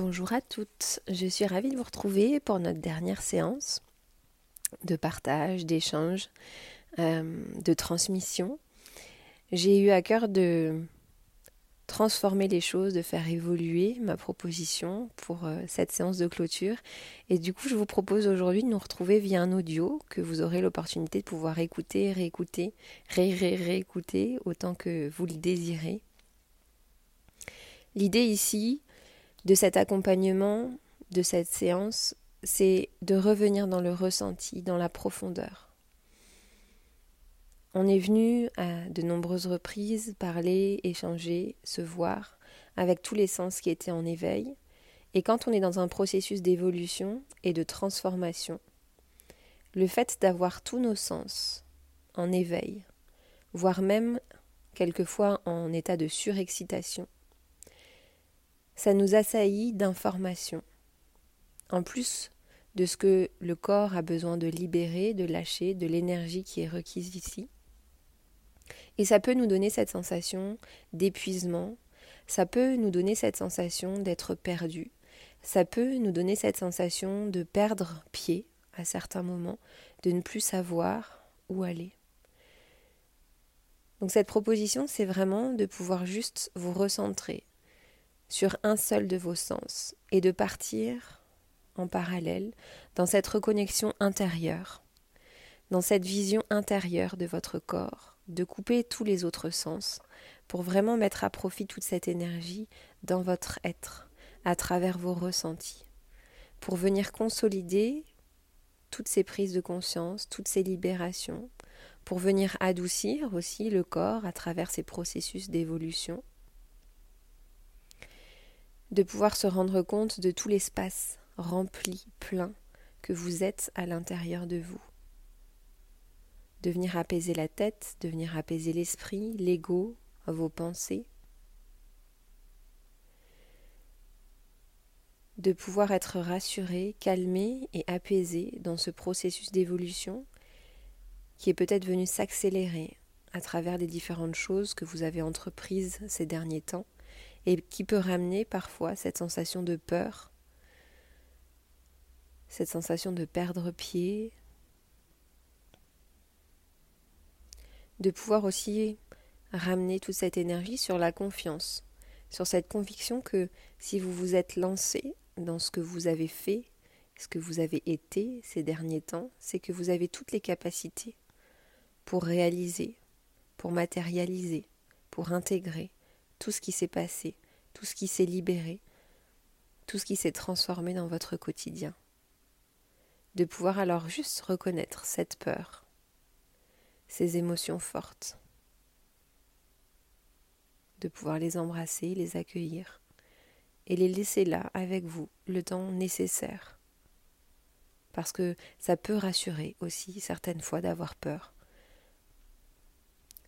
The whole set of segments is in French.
Bonjour à toutes, je suis ravie de vous retrouver pour notre dernière séance de partage, d'échange, euh, de transmission. J'ai eu à cœur de transformer les choses, de faire évoluer ma proposition pour euh, cette séance de clôture. Et du coup, je vous propose aujourd'hui de nous retrouver via un audio que vous aurez l'opportunité de pouvoir écouter, réécouter, ré, ré réécouter autant que vous le désirez. L'idée ici, de cet accompagnement, de cette séance, c'est de revenir dans le ressenti, dans la profondeur. On est venu à de nombreuses reprises parler, échanger, se voir avec tous les sens qui étaient en éveil. Et quand on est dans un processus d'évolution et de transformation, le fait d'avoir tous nos sens en éveil, voire même quelquefois en état de surexcitation, ça nous assaillit d'informations. En plus de ce que le corps a besoin de libérer, de lâcher, de l'énergie qui est requise ici. Et ça peut nous donner cette sensation d'épuisement, ça peut nous donner cette sensation d'être perdu, ça peut nous donner cette sensation de perdre pied à certains moments, de ne plus savoir où aller. Donc cette proposition, c'est vraiment de pouvoir juste vous recentrer, sur un seul de vos sens et de partir en parallèle dans cette reconnexion intérieure, dans cette vision intérieure de votre corps, de couper tous les autres sens pour vraiment mettre à profit toute cette énergie dans votre être, à travers vos ressentis, pour venir consolider toutes ces prises de conscience, toutes ces libérations, pour venir adoucir aussi le corps à travers ces processus d'évolution de pouvoir se rendre compte de tout l'espace rempli, plein, que vous êtes à l'intérieur de vous. De venir apaiser la tête, de venir apaiser l'esprit, l'ego, vos pensées. De pouvoir être rassuré, calmé et apaisé dans ce processus d'évolution qui est peut-être venu s'accélérer à travers les différentes choses que vous avez entreprises ces derniers temps et qui peut ramener parfois cette sensation de peur, cette sensation de perdre pied, de pouvoir aussi ramener toute cette énergie sur la confiance, sur cette conviction que si vous vous êtes lancé dans ce que vous avez fait, ce que vous avez été ces derniers temps, c'est que vous avez toutes les capacités pour réaliser, pour matérialiser, pour intégrer, tout ce qui s'est passé, tout ce qui s'est libéré, tout ce qui s'est transformé dans votre quotidien. De pouvoir alors juste reconnaître cette peur, ces émotions fortes, de pouvoir les embrasser, les accueillir et les laisser là avec vous le temps nécessaire. Parce que ça peut rassurer aussi certaines fois d'avoir peur.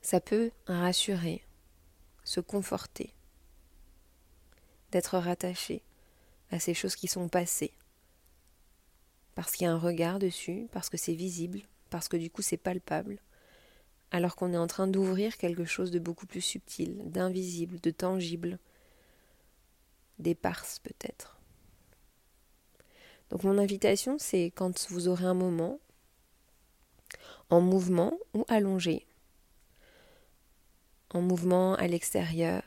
Ça peut rassurer se conforter, d'être rattaché à ces choses qui sont passées, parce qu'il y a un regard dessus, parce que c'est visible, parce que du coup c'est palpable, alors qu'on est en train d'ouvrir quelque chose de beaucoup plus subtil, d'invisible, de tangible, d'éparse peut-être. Donc mon invitation, c'est quand vous aurez un moment, en mouvement ou allongé, en mouvement à l'extérieur,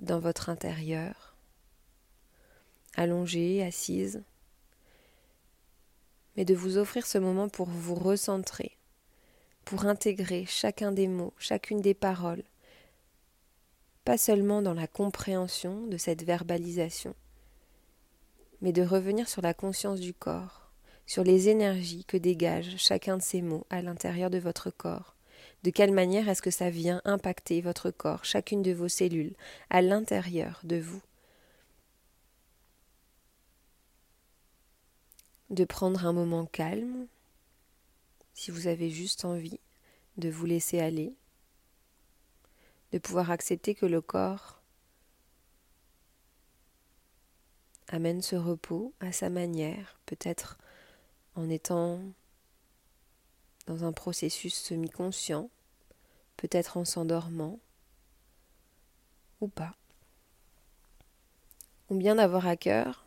dans votre intérieur, allongée, assise, mais de vous offrir ce moment pour vous recentrer, pour intégrer chacun des mots, chacune des paroles, pas seulement dans la compréhension de cette verbalisation, mais de revenir sur la conscience du corps, sur les énergies que dégage chacun de ces mots à l'intérieur de votre corps, de quelle manière est-ce que ça vient impacter votre corps, chacune de vos cellules, à l'intérieur de vous? De prendre un moment calme, si vous avez juste envie de vous laisser aller, de pouvoir accepter que le corps amène ce repos à sa manière, peut-être en étant dans un processus semi-conscient, peut-être en s'endormant, ou pas. ou bien d'avoir à cœur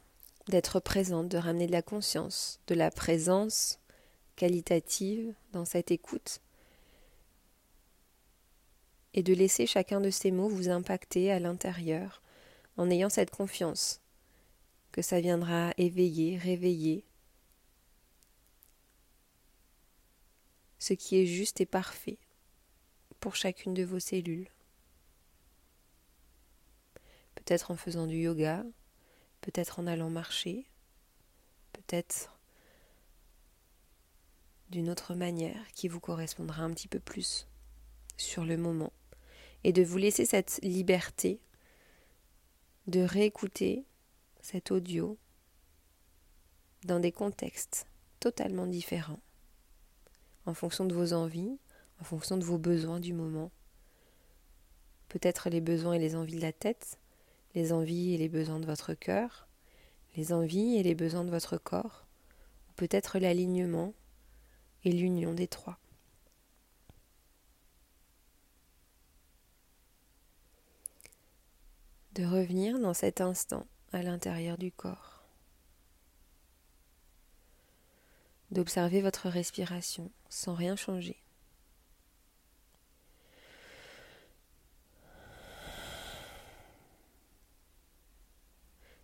d'être présente, de ramener de la conscience, de la présence qualitative dans cette écoute et de laisser chacun de ces mots vous impacter à l'intérieur en ayant cette confiance que ça viendra éveiller, réveiller ce qui est juste et parfait pour chacune de vos cellules. Peut-être en faisant du yoga, peut-être en allant marcher, peut-être d'une autre manière qui vous correspondra un petit peu plus sur le moment et de vous laisser cette liberté de réécouter cet audio dans des contextes totalement différents, en fonction de vos envies, en fonction de vos besoins du moment. Peut-être les besoins et les envies de la tête, les envies et les besoins de votre cœur, les envies et les besoins de votre corps, ou peut-être l'alignement et l'union des trois. De revenir dans cet instant à l'intérieur du corps. D'observer votre respiration sans rien changer.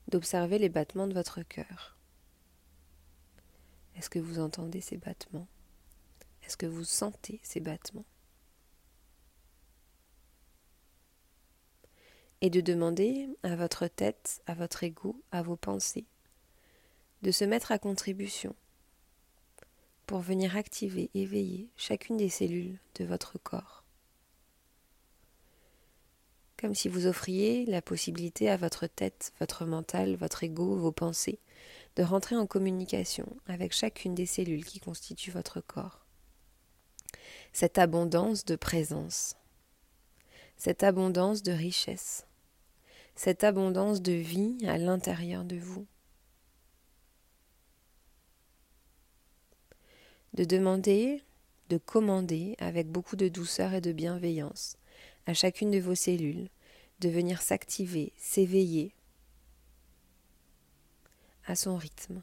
D'observer les battements de votre cœur. Est-ce que vous entendez ces battements? Est-ce que vous sentez ces battements? Et de demander à votre tête, à votre ego, à vos pensées, de se mettre à contribution pour venir activer, éveiller chacune des cellules de votre corps. Comme si vous offriez la possibilité à votre tête, votre mental, votre ego, vos pensées, de rentrer en communication avec chacune des cellules qui constituent votre corps cette abondance de présence, cette abondance de richesse, cette abondance de vie à l'intérieur de vous. De demander, de commander avec beaucoup de douceur et de bienveillance à chacune de vos cellules de venir s'activer, s'éveiller à son rythme,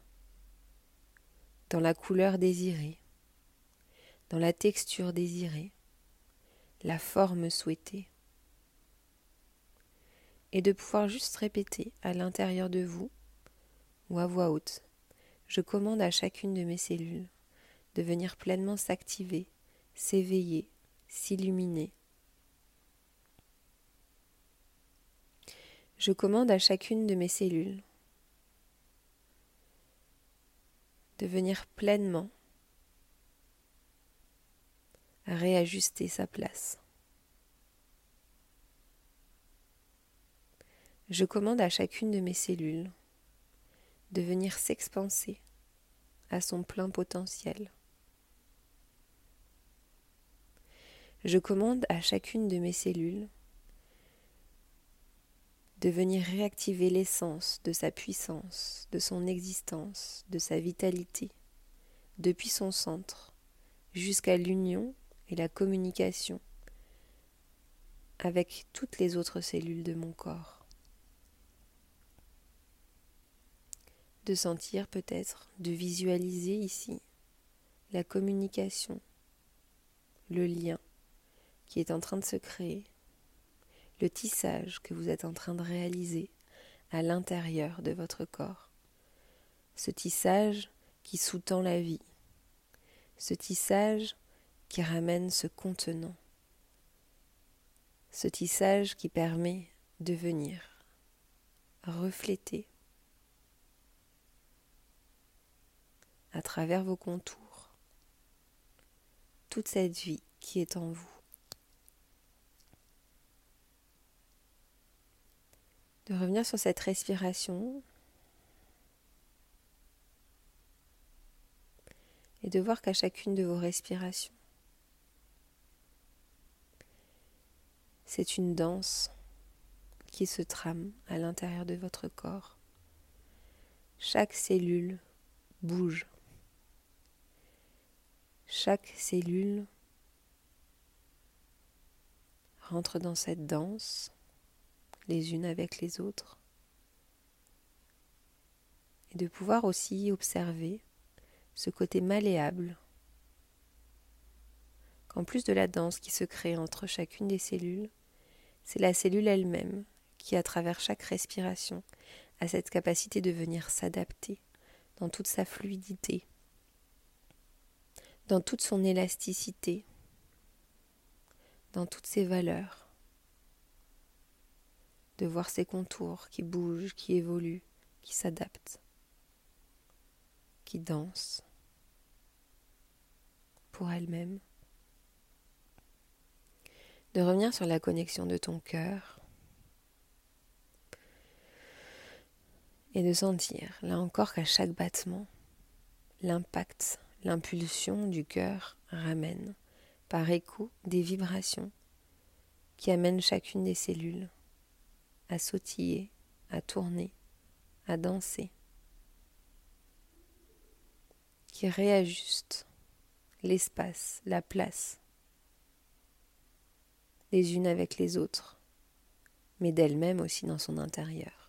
dans la couleur désirée, dans la texture désirée, la forme souhaitée, et de pouvoir juste répéter à l'intérieur de vous ou à voix haute, je commande à chacune de mes cellules de venir pleinement s'activer, s'éveiller, s'illuminer. Je commande à chacune de mes cellules de venir pleinement réajuster sa place. Je commande à chacune de mes cellules de venir s'expanser à son plein potentiel. Je commande à chacune de mes cellules de venir réactiver l'essence de sa puissance, de son existence, de sa vitalité, depuis son centre, jusqu'à l'union et la communication avec toutes les autres cellules de mon corps. De sentir peut-être, de visualiser ici la communication, le lien qui est en train de se créer, le tissage que vous êtes en train de réaliser à l'intérieur de votre corps. Ce tissage qui sous-tend la vie. Ce tissage qui ramène ce contenant, ce tissage qui permet de venir refléter à travers vos contours toute cette vie qui est en vous. De revenir sur cette respiration et de voir qu'à chacune de vos respirations, C'est une danse qui se trame à l'intérieur de votre corps. Chaque cellule bouge. Chaque cellule rentre dans cette danse, les unes avec les autres. et de pouvoir aussi observer ce côté malléable qu'en plus de la danse qui se crée entre chacune des cellules, c'est la cellule elle-même qui, à travers chaque respiration, a cette capacité de venir s'adapter dans toute sa fluidité, dans toute son élasticité, dans toutes ses valeurs, de voir ses contours qui bougent, qui évoluent, qui s'adaptent, qui dansent pour elle-même, de revenir sur la connexion de ton cœur et de sentir, là encore, qu'à chaque battement, l'impact, l'impulsion du cœur ramène par écho des vibrations qui amènent chacune des cellules à sautiller, à tourner, à danser, qui réajustent l'espace, la place, les unes avec les autres, mais d'elle-même aussi dans son intérieur.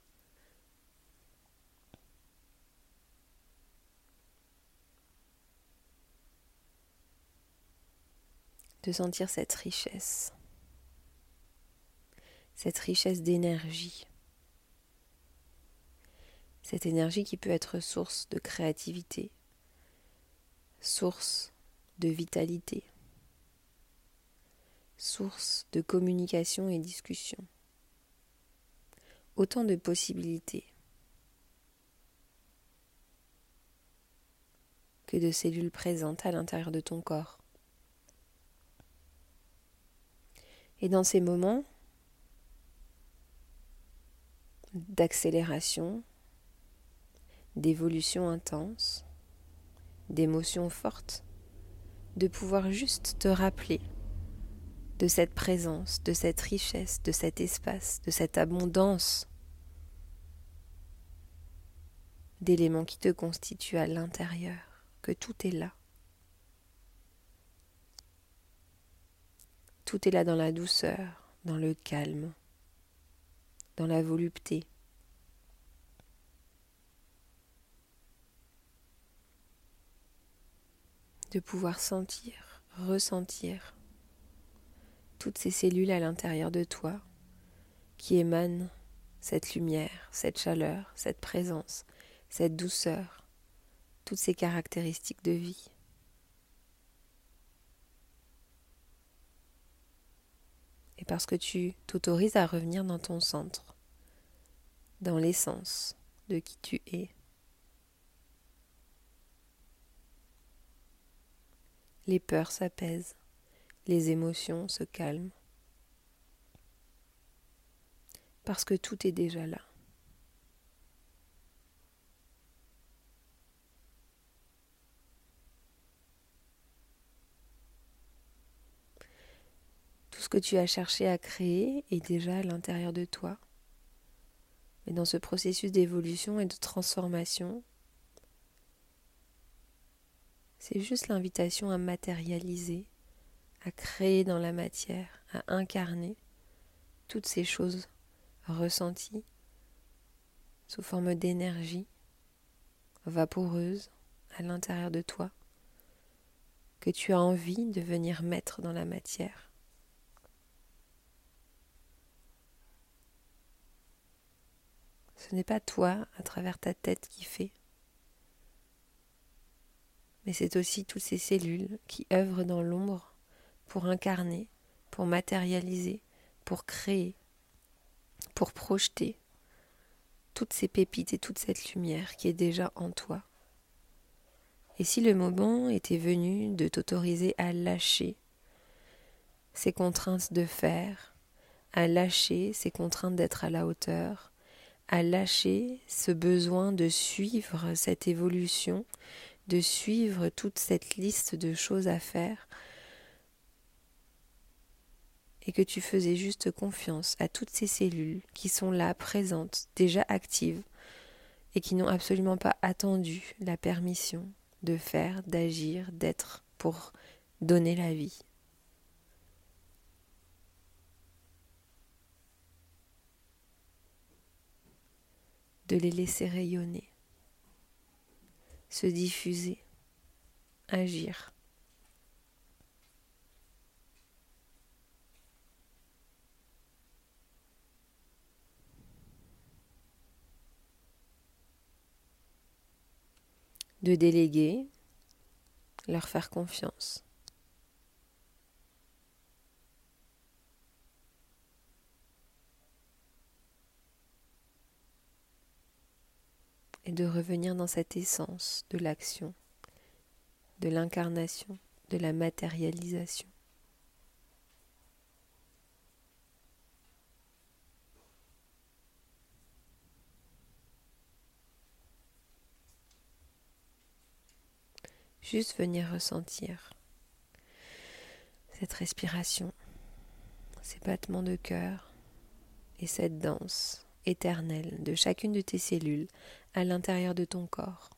de sentir cette richesse, cette richesse d'énergie, cette énergie qui peut être source de créativité, source de vitalité, source de communication et discussion. Autant de possibilités que de cellules présentes à l'intérieur de ton corps. Et dans ces moments d'accélération, d'évolution intense, d'émotions fortes, de pouvoir juste te rappeler de cette présence, de cette richesse, de cet espace, de cette abondance d'éléments qui te constituent à l'intérieur, que tout est là. Tout est là dans la douceur, dans le calme, dans la volupté. De pouvoir sentir, ressentir toutes ces cellules à l'intérieur de toi qui émanent cette lumière, cette chaleur, cette présence, cette douceur, toutes ces caractéristiques de vie. et parce que tu t'autorises à revenir dans ton centre, dans l'essence de qui tu es. Les peurs s'apaisent, les émotions se calment, parce que tout est déjà là. ce que tu as cherché à créer est déjà à l'intérieur de toi. Mais dans ce processus d'évolution et de transformation, c'est juste l'invitation à matérialiser, à créer dans la matière, à incarner toutes ces choses ressenties sous forme d'énergie vaporeuse à l'intérieur de toi que tu as envie de venir mettre dans la matière. Ce n'est pas toi, à travers ta tête, qui fait, mais c'est aussi toutes ces cellules qui œuvrent dans l'ombre pour incarner, pour matérialiser, pour créer, pour projeter toutes ces pépites et toute cette lumière qui est déjà en toi. Et si le moment était venu de t'autoriser à lâcher ces contraintes de faire, à lâcher ces contraintes d'être à la hauteur, à lâcher ce besoin de suivre cette évolution, de suivre toute cette liste de choses à faire, et que tu faisais juste confiance à toutes ces cellules qui sont là, présentes, déjà actives, et qui n'ont absolument pas attendu la permission de faire, d'agir, d'être pour donner la vie. De les laisser rayonner, se diffuser, agir. de déléguer, leur faire confiance. Et de revenir dans cette essence de l'action, de l'incarnation, de la matérialisation. Juste venir ressentir cette respiration, ces battements de cœur et cette danse éternelle de chacune de tes cellules à l'intérieur de ton corps.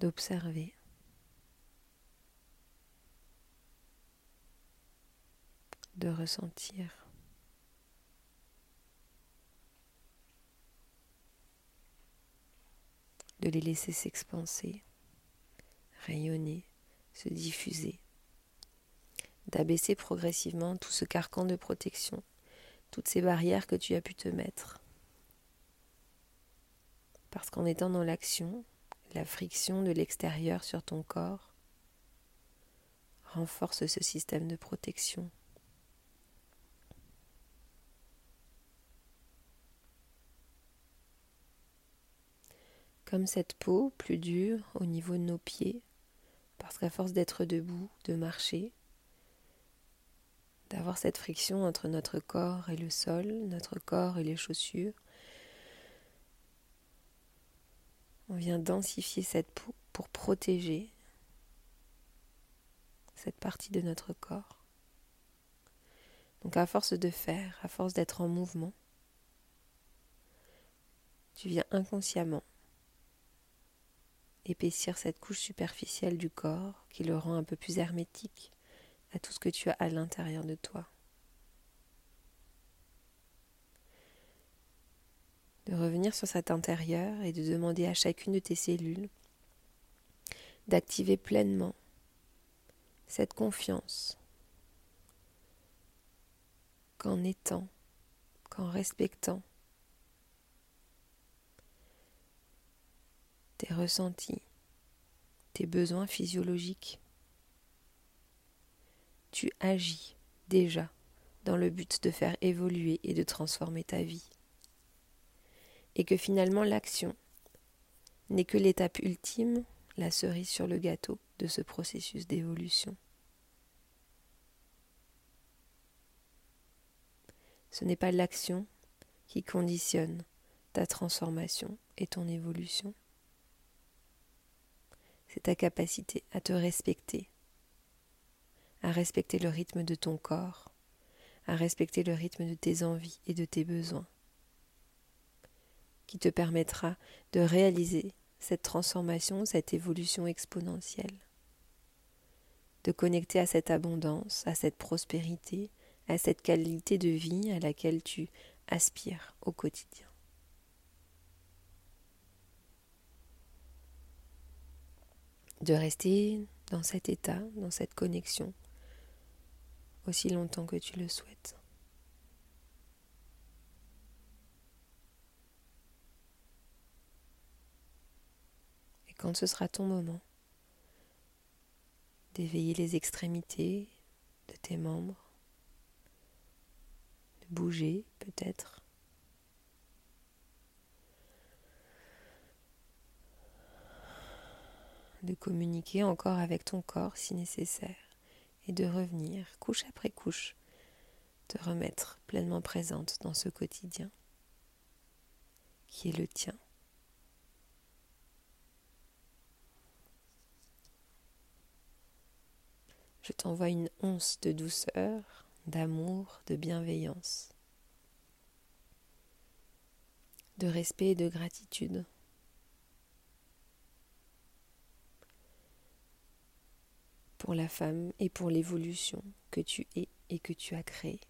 d'observer. de ressentir. De les laisser s'expanser, rayonner, se diffuser, d'abaisser progressivement tout ce carcan de protection, toutes ces barrières que tu as pu te mettre. Parce qu'en étant dans l'action, la friction de l'extérieur sur ton corps renforce ce système de protection. Comme cette peau plus dure au niveau de nos pieds, parce qu'à force d'être debout, de marcher, d'avoir cette friction entre notre corps et le sol, notre corps et les chaussures, On vient densifier cette peau pour protéger cette partie de notre corps. Donc à force de faire, à force d'être en mouvement, tu viens inconsciemment épaissir cette couche superficielle du corps qui le rend un peu plus hermétique à tout ce que tu as à l'intérieur de toi. de revenir sur cet intérieur et de demander à chacune de tes cellules d'activer pleinement cette confiance qu'en étant, qu'en respectant tes ressentis, tes besoins physiologiques, tu agis déjà dans le but de faire évoluer et de transformer ta vie et que finalement l'action n'est que l'étape ultime, la cerise sur le gâteau de ce processus d'évolution. Ce n'est pas l'action qui conditionne ta transformation et ton évolution. C'est ta capacité à te respecter, à respecter le rythme de ton corps, à respecter le rythme de tes envies et de tes besoins qui te permettra de réaliser cette transformation, cette évolution exponentielle, de connecter à cette abondance, à cette prospérité, à cette qualité de vie à laquelle tu aspires au quotidien. De rester dans cet état, dans cette connexion, aussi longtemps que tu le souhaites. quand ce sera ton moment d'éveiller les extrémités de tes membres, de bouger peut-être. De communiquer encore avec ton corps si nécessaire et de revenir couche après couche, te remettre pleinement présente dans ce quotidien qui est le tien. je t'envoie une once de douceur, d'amour, de bienveillance, de respect et de gratitude. Pour la femme et pour l'évolution que tu es et que tu as créée.